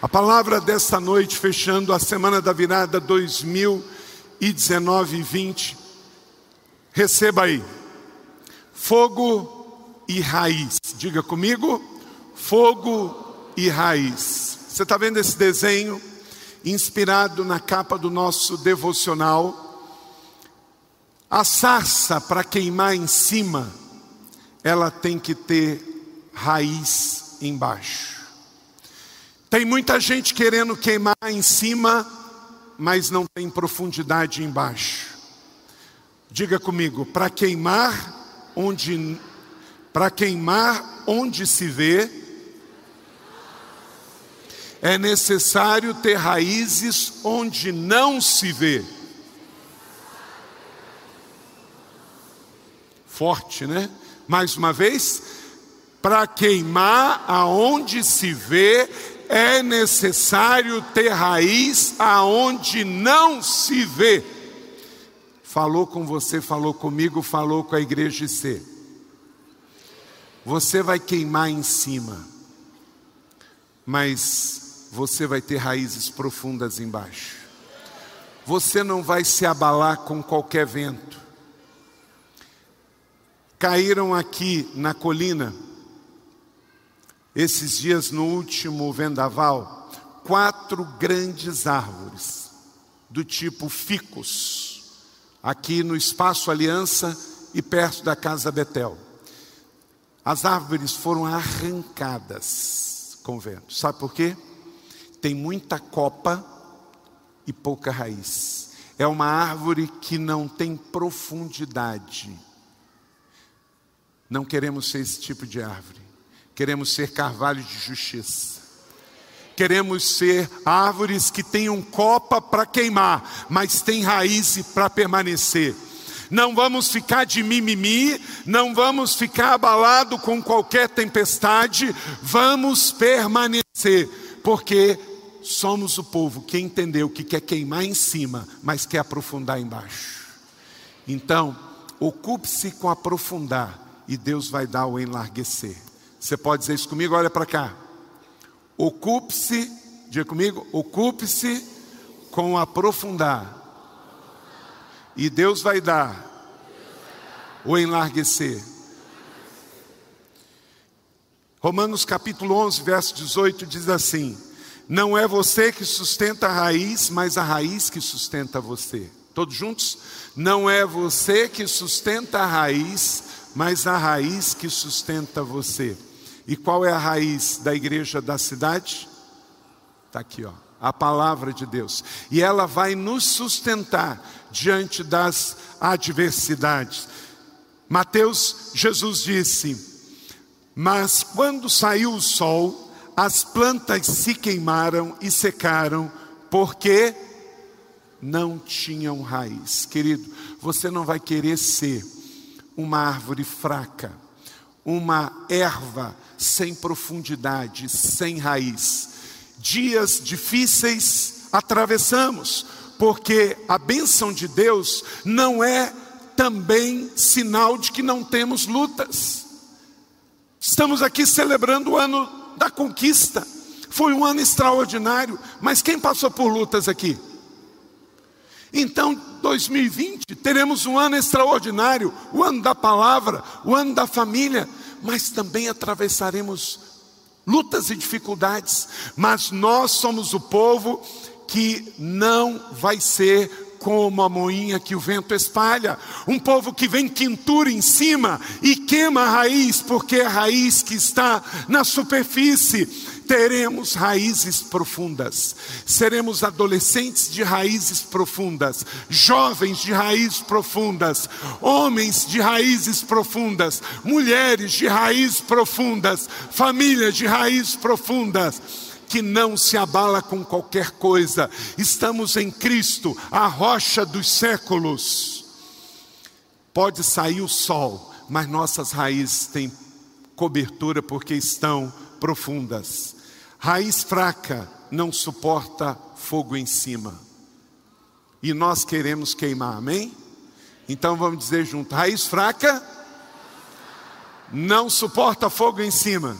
A palavra desta noite, fechando a semana da virada 2019 e 20, receba aí, fogo e raiz. Diga comigo, fogo e raiz. Você está vendo esse desenho inspirado na capa do nosso devocional? A sarça para queimar em cima, ela tem que ter raiz embaixo. Tem muita gente querendo queimar em cima, mas não tem profundidade embaixo. Diga comigo, para queimar onde para queimar onde se vê, é necessário ter raízes onde não se vê. Forte, né? Mais uma vez, para queimar aonde se vê, é necessário ter raiz aonde não se vê. Falou com você, falou comigo, falou com a igreja C. Você vai queimar em cima, mas você vai ter raízes profundas embaixo. Você não vai se abalar com qualquer vento. Caíram aqui na colina esses dias no último vendaval, quatro grandes árvores, do tipo ficus, aqui no Espaço Aliança e perto da Casa Betel. As árvores foram arrancadas com vento. Sabe por quê? Tem muita copa e pouca raiz. É uma árvore que não tem profundidade. Não queremos ser esse tipo de árvore. Queremos ser carvalho de justiça. Queremos ser árvores que tenham copa para queimar, mas tem raiz para permanecer. Não vamos ficar de mimimi, não vamos ficar abalado com qualquer tempestade, vamos permanecer, porque somos o povo que entendeu que quer queimar em cima, mas quer aprofundar embaixo. Então, ocupe-se com aprofundar e Deus vai dar o enlarguecer. Você pode dizer isso comigo? Olha para cá. Ocupe-se, diga comigo, ocupe-se com aprofundar. E Deus vai dar o enlarguecer. Romanos capítulo 11, verso 18 diz assim: Não é você que sustenta a raiz, mas a raiz que sustenta você. Todos juntos? Não é você que sustenta a raiz, mas a raiz que sustenta você. E qual é a raiz da igreja da cidade? Está aqui, ó, a palavra de Deus. E ela vai nos sustentar diante das adversidades. Mateus, Jesus disse: Mas quando saiu o sol, as plantas se queimaram e secaram, porque não tinham raiz. Querido, você não vai querer ser uma árvore fraca, uma erva sem profundidade, sem raiz. Dias difíceis atravessamos, porque a bênção de Deus não é também sinal de que não temos lutas. Estamos aqui celebrando o ano da conquista. Foi um ano extraordinário, mas quem passou por lutas aqui? Então, 2020, teremos um ano extraordinário, o ano da palavra, o ano da família, mas também atravessaremos lutas e dificuldades, mas nós somos o povo que não vai ser como a moinha que o vento espalha, um povo que vem quintura em cima e queima a raiz, porque é a raiz que está na superfície. Teremos raízes profundas, seremos adolescentes de raízes profundas, jovens de raízes profundas, homens de raízes profundas, mulheres de raízes profundas, famílias de raízes profundas que não se abala com qualquer coisa. Estamos em Cristo, a rocha dos séculos. Pode sair o sol, mas nossas raízes têm cobertura porque estão profundas. Raiz fraca não suporta fogo em cima. E nós queremos queimar, amém? Então vamos dizer junto: raiz fraca não suporta fogo em cima.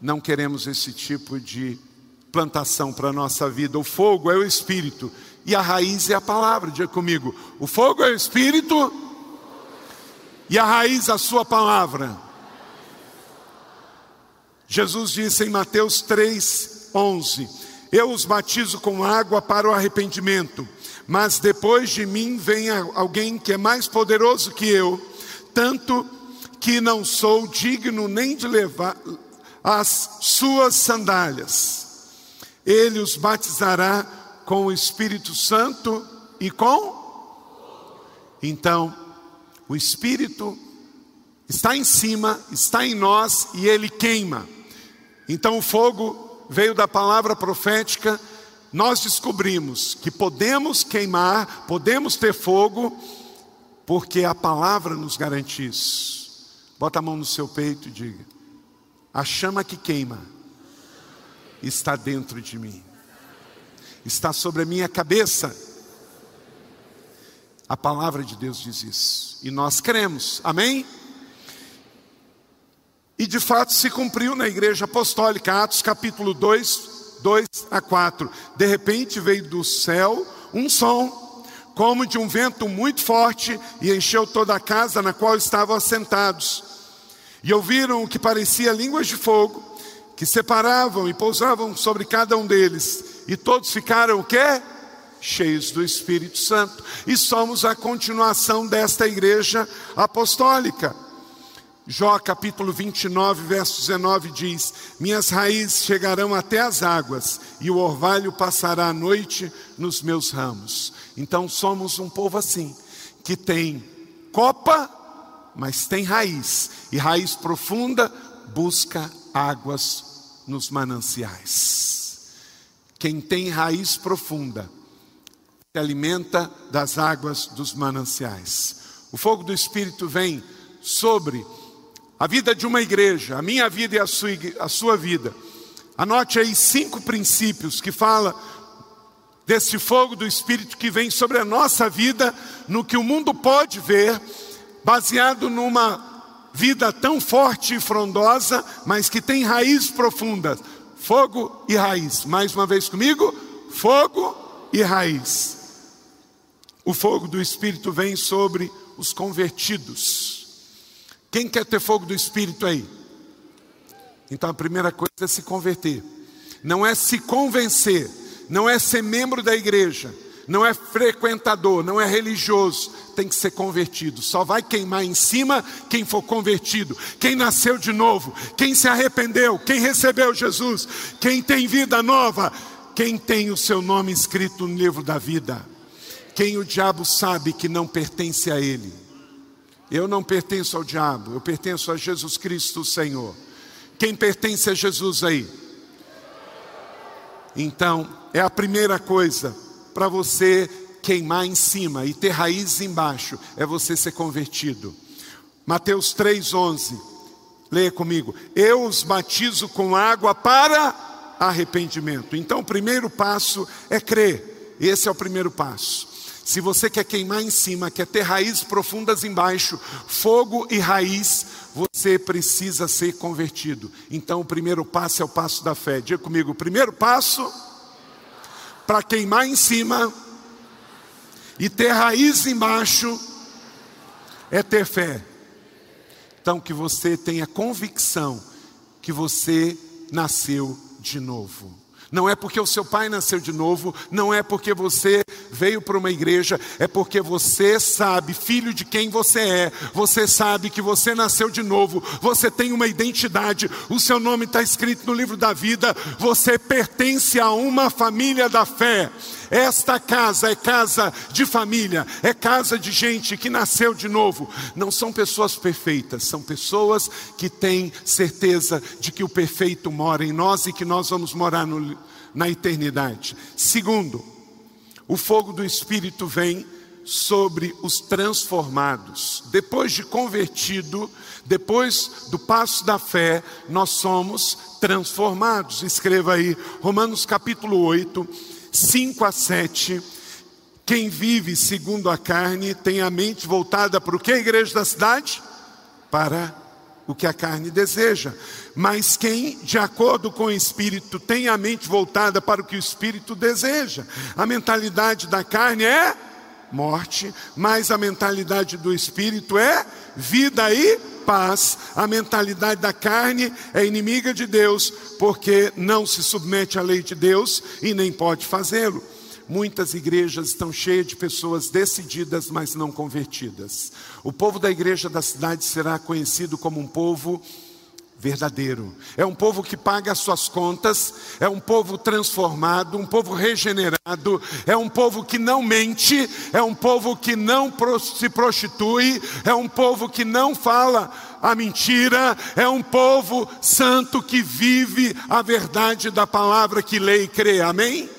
Não queremos esse tipo de plantação para a nossa vida. O fogo é o Espírito e a raiz é a palavra. Diga comigo: o fogo é o Espírito e a raiz a Sua palavra. Jesus disse em Mateus 3, 11: Eu os batizo com água para o arrependimento, mas depois de mim vem alguém que é mais poderoso que eu, tanto que não sou digno nem de levar as suas sandálias. Ele os batizará com o Espírito Santo e com. Então, o Espírito está em cima, está em nós e ele queima. Então, o fogo veio da palavra profética. Nós descobrimos que podemos queimar, podemos ter fogo, porque a palavra nos garante isso. Bota a mão no seu peito e diga: a chama que queima está dentro de mim, está sobre a minha cabeça. A palavra de Deus diz isso, e nós cremos, amém? E de fato se cumpriu na igreja apostólica, Atos capítulo 2, 2 a 4. De repente veio do céu um som, como de um vento muito forte, e encheu toda a casa na qual estavam assentados. E ouviram o que parecia línguas de fogo, que separavam e pousavam sobre cada um deles. E todos ficaram o quê? Cheios do Espírito Santo. E somos a continuação desta igreja apostólica. Jó capítulo 29, verso 19 diz: Minhas raízes chegarão até as águas, e o orvalho passará a noite nos meus ramos. Então somos um povo assim, que tem copa mas tem raiz, e raiz profunda busca águas nos mananciais. Quem tem raiz profunda se alimenta das águas dos mananciais. O fogo do Espírito vem sobre a vida de uma igreja, a minha vida e a sua, a sua vida. Anote aí cinco princípios que fala desse fogo do Espírito que vem sobre a nossa vida, no que o mundo pode ver baseado numa vida tão forte e frondosa, mas que tem raiz profunda. Fogo e raiz. Mais uma vez comigo: fogo e raiz. O fogo do Espírito vem sobre os convertidos. Quem quer ter fogo do Espírito aí? Então a primeira coisa é se converter, não é se convencer, não é ser membro da igreja não é frequentador, não é religioso, tem que ser convertido. Só vai queimar em cima quem for convertido, quem nasceu de novo, quem se arrependeu, quem recebeu Jesus, quem tem vida nova, quem tem o seu nome escrito no livro da vida. Quem o diabo sabe que não pertence a ele. Eu não pertenço ao diabo, eu pertenço a Jesus Cristo, Senhor. Quem pertence a Jesus aí? Então, é a primeira coisa para você queimar em cima e ter raízes embaixo, é você ser convertido. Mateus 3,11, leia comigo. Eu os batizo com água para arrependimento. Então, o primeiro passo é crer. Esse é o primeiro passo. Se você quer queimar em cima, quer ter raízes profundas embaixo, fogo e raiz, você precisa ser convertido. Então, o primeiro passo é o passo da fé. Diga comigo: o primeiro passo para queimar em cima e ter raiz embaixo é ter fé. Então, que você tenha convicção que você nasceu de novo. Não é porque o seu pai nasceu de novo, não é porque você veio para uma igreja, é porque você sabe, filho de quem você é, você sabe que você nasceu de novo, você tem uma identidade, o seu nome está escrito no livro da vida, você pertence a uma família da fé. Esta casa é casa de família, é casa de gente que nasceu de novo. Não são pessoas perfeitas, são pessoas que têm certeza de que o perfeito mora em nós e que nós vamos morar no, na eternidade. Segundo, o fogo do Espírito vem sobre os transformados. Depois de convertido, depois do passo da fé, nós somos transformados. Escreva aí, Romanos capítulo 8 5 a 7. Quem vive segundo a carne tem a mente voltada para o que, igreja da cidade? Para o que a carne deseja. Mas quem, de acordo com o espírito, tem a mente voltada para o que o espírito deseja. A mentalidade da carne é morte, mas a mentalidade do espírito é vida e paz. A mentalidade da carne é inimiga de Deus, porque não se submete à lei de Deus e nem pode fazê-lo. Muitas igrejas estão cheias de pessoas decididas, mas não convertidas. O povo da igreja da cidade será conhecido como um povo verdadeiro. É um povo que paga as suas contas, é um povo transformado, um povo regenerado, é um povo que não mente, é um povo que não se prostitui, é um povo que não fala a mentira, é um povo santo que vive a verdade da palavra que lê e crê. Amém?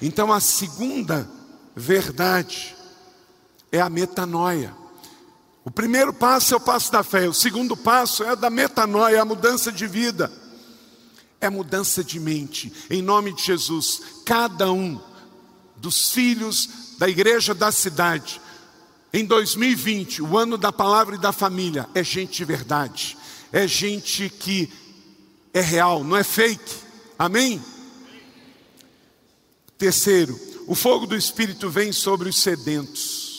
Então a segunda verdade é a metanoia. O primeiro passo é o passo da fé, o segundo passo é da metanoia, a mudança de vida. É mudança de mente. Em nome de Jesus, cada um dos filhos da igreja da cidade, em 2020, o ano da palavra e da família, é gente de verdade, é gente que é real, não é fake. Amém? Terceiro, o fogo do Espírito vem sobre os sedentos.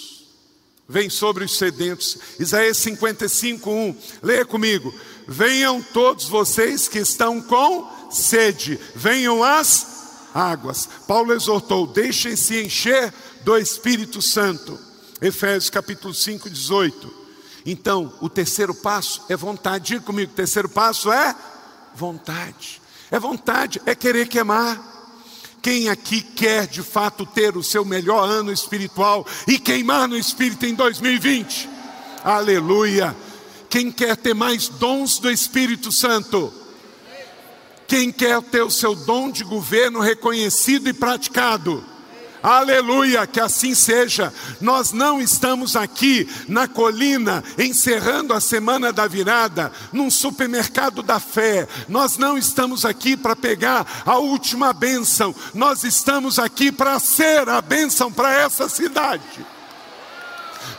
Vem sobre os sedentos. Isaías 55, 1. Leia comigo. Venham todos vocês que estão com sede, venham as águas. Paulo exortou: deixem-se encher do Espírito Santo. Efésios capítulo 5, 18. Então, o terceiro passo é vontade. Diga comigo: o terceiro passo é vontade. É vontade, é querer queimar. Quem aqui quer de fato ter o seu melhor ano espiritual e queimar no espírito em 2020? Aleluia! Quem quer ter mais dons do Espírito Santo? Quem quer ter o seu dom de governo reconhecido e praticado? Aleluia, que assim seja. Nós não estamos aqui na colina encerrando a semana da virada num supermercado da fé. Nós não estamos aqui para pegar a última bênção. Nós estamos aqui para ser a bênção para essa cidade.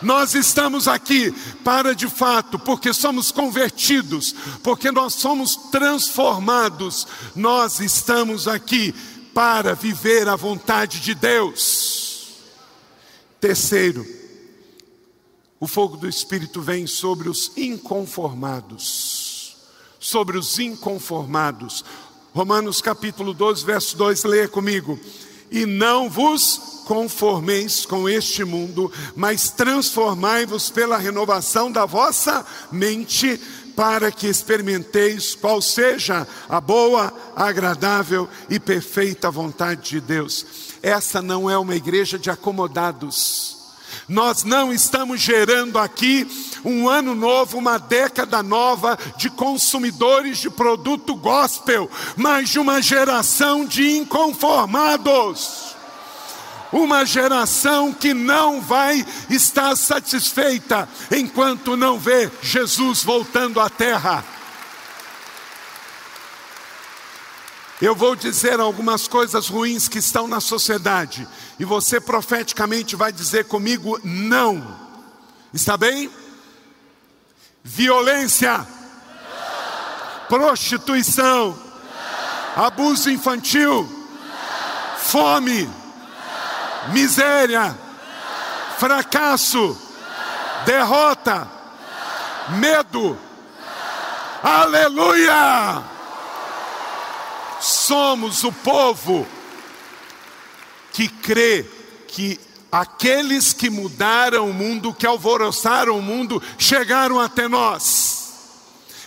Nós estamos aqui para de fato, porque somos convertidos, porque nós somos transformados. Nós estamos aqui para viver a vontade de Deus. Terceiro, o fogo do Espírito vem sobre os inconformados. Sobre os inconformados. Romanos capítulo 12, verso 2, leia comigo. E não vos conformeis com este mundo, mas transformai-vos pela renovação da vossa mente para que experimenteis qual seja a boa, agradável e perfeita vontade de Deus. Essa não é uma igreja de acomodados. Nós não estamos gerando aqui um ano novo, uma década nova de consumidores de produto gospel, mas de uma geração de inconformados uma geração que não vai estar satisfeita enquanto não vê Jesus voltando à terra. Eu vou dizer algumas coisas ruins que estão na sociedade, e você profeticamente vai dizer comigo: não. Está bem? Violência, não. prostituição, não. abuso infantil, não. fome miséria, fracasso, derrota, medo. Aleluia! Somos o povo que crê que aqueles que mudaram o mundo, que alvoroçaram o mundo, chegaram até nós.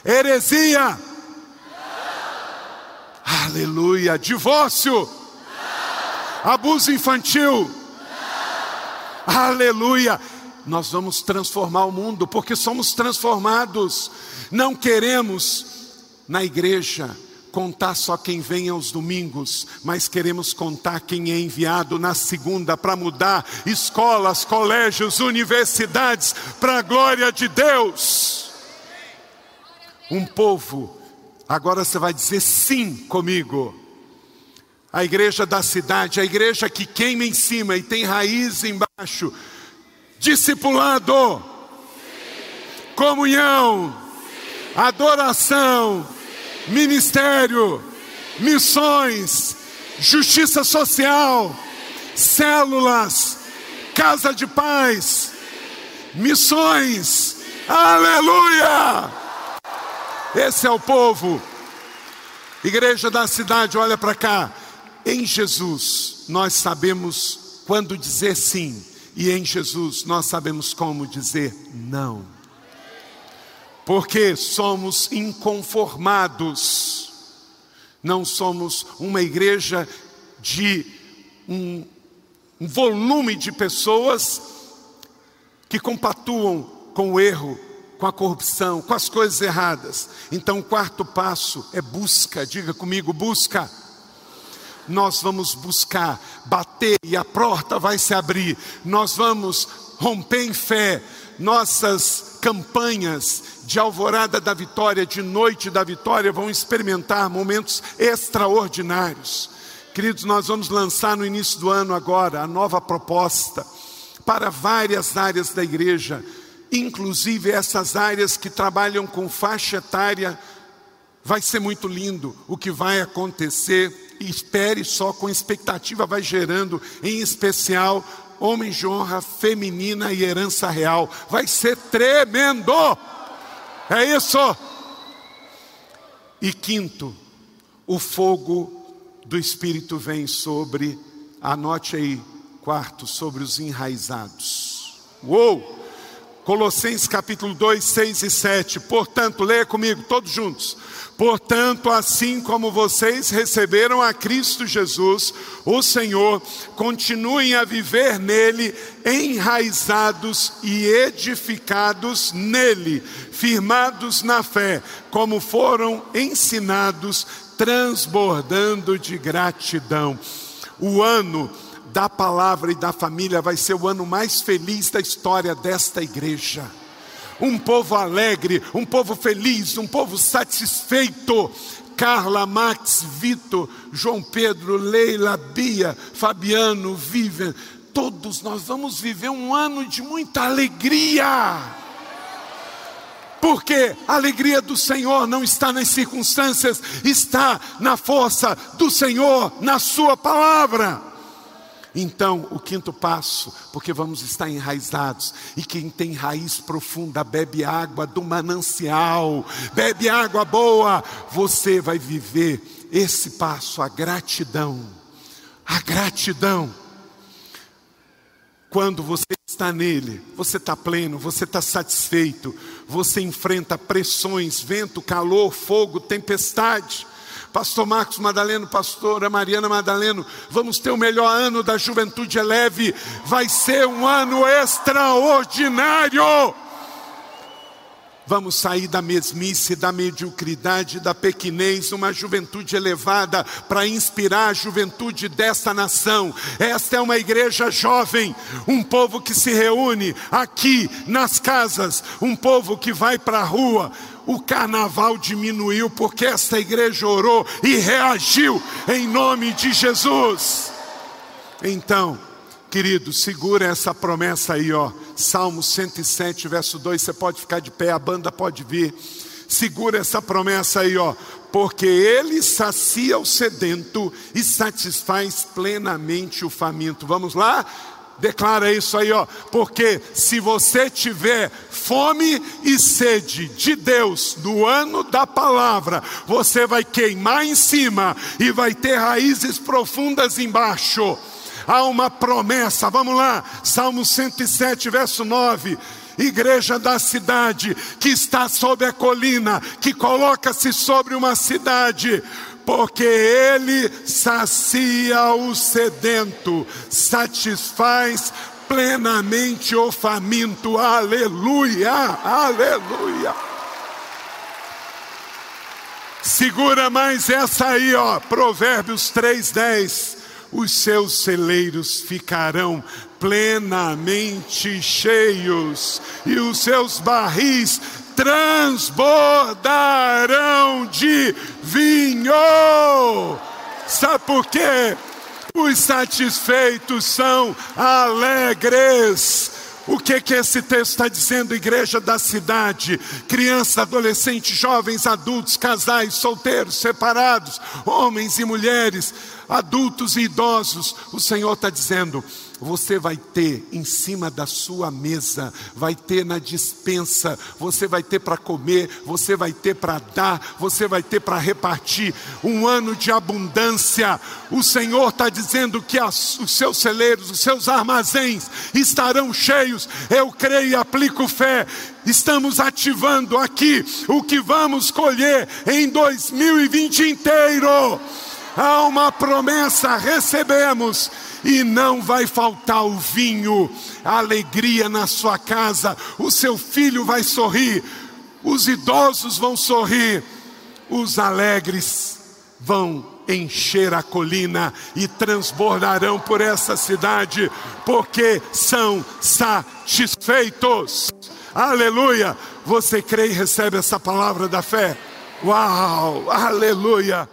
Heresia. Aleluia. Divórcio Abuso infantil. Aleluia. Nós vamos transformar o mundo porque somos transformados. Não queremos na igreja contar só quem vem aos domingos, mas queremos contar quem é enviado na segunda para mudar escolas, colégios, universidades para a glória de Deus. Um povo, agora você vai dizer sim comigo a igreja da cidade, a igreja que queima em cima e tem raiz embaixo. Discipulado, Sim. comunhão, Sim. adoração, ministério, missões, justiça social, células, casa de paz, missões. Aleluia! Esse é o povo. Igreja da cidade, olha para cá. Em Jesus, nós sabemos quando dizer sim, e em Jesus, nós sabemos como dizer não. Porque somos inconformados, não somos uma igreja de um, um volume de pessoas que compatuam com o erro, com a corrupção, com as coisas erradas. Então, o quarto passo é busca, diga comigo, busca. Nós vamos buscar, bater e a porta vai se abrir. Nós vamos romper em fé. Nossas campanhas de alvorada da vitória, de noite da vitória, vão experimentar momentos extraordinários. Queridos, nós vamos lançar no início do ano agora a nova proposta para várias áreas da igreja inclusive essas áreas que trabalham com faixa etária. Vai ser muito lindo o que vai acontecer. Espere só com expectativa, vai gerando, em especial, homem de honra feminina e herança real. Vai ser tremendo. É isso. E quinto, o fogo do Espírito vem sobre, anote aí, quarto, sobre os enraizados. Uou! Colossenses capítulo 2, 6 e 7. Portanto, leia comigo, todos juntos. Portanto, assim como vocês receberam a Cristo Jesus, o Senhor, continuem a viver nele, enraizados e edificados nele, firmados na fé, como foram ensinados, transbordando de gratidão. O ano da palavra e da família vai ser o ano mais feliz da história desta igreja. Um povo alegre, um povo feliz, um povo satisfeito. Carla, Max, Vitor, João Pedro, Leila, Bia, Fabiano, Vivian, todos nós vamos viver um ano de muita alegria. Porque a alegria do Senhor não está nas circunstâncias, está na força do Senhor, na Sua palavra. Então, o quinto passo, porque vamos estar enraizados, e quem tem raiz profunda bebe água do manancial, bebe água boa, você vai viver esse passo, a gratidão. A gratidão. Quando você está nele, você está pleno, você está satisfeito, você enfrenta pressões, vento, calor, fogo, tempestade. Pastor Marcos Madaleno, pastora Mariana Madaleno, vamos ter o melhor ano da juventude eleve, vai ser um ano extraordinário. Vamos sair da mesmice, da mediocridade, da pequenez, uma juventude elevada para inspirar a juventude desta nação. Esta é uma igreja jovem, um povo que se reúne aqui nas casas, um povo que vai para a rua, o carnaval diminuiu porque esta igreja orou e reagiu em nome de Jesus. Então, querido, segura essa promessa aí, ó. Salmo 107, verso 2, você pode ficar de pé, a banda pode vir. Segura essa promessa aí, ó. Porque ele sacia o sedento e satisfaz plenamente o faminto. Vamos lá? Declara isso aí, ó. Porque se você tiver fome e sede de Deus no ano da palavra, você vai queimar em cima e vai ter raízes profundas embaixo. Há uma promessa, vamos lá, Salmo 107, verso 9 igreja da cidade, que está sobre a colina, que coloca-se sobre uma cidade, porque Ele sacia o sedento, satisfaz plenamente o faminto. Aleluia, aleluia. Segura mais essa aí, ó, Provérbios 3:10. Os seus celeiros ficarão plenamente cheios e os seus barris transbordarão de vinho. Sabe por quê? Os satisfeitos são alegres. O que que esse texto está dizendo, igreja da cidade? Crianças, adolescentes, jovens, adultos, casais, solteiros, separados, homens e mulheres, adultos e idosos. O Senhor está dizendo: você vai ter em cima da sua mesa, vai ter na dispensa, você vai ter para comer, você vai ter para dar, você vai ter para repartir. Um ano de abundância. O Senhor está dizendo que as, os seus celeiros, os seus armazéns estarão cheios. Eu creio e aplico fé. Estamos ativando aqui o que vamos colher em 2020 inteiro. Há uma promessa, recebemos e não vai faltar o vinho, a alegria na sua casa, o seu filho vai sorrir, os idosos vão sorrir, os alegres vão encher a colina e transbordarão por essa cidade, porque são satisfeitos. Aleluia! Você crê e recebe essa palavra da fé? Uau! Aleluia!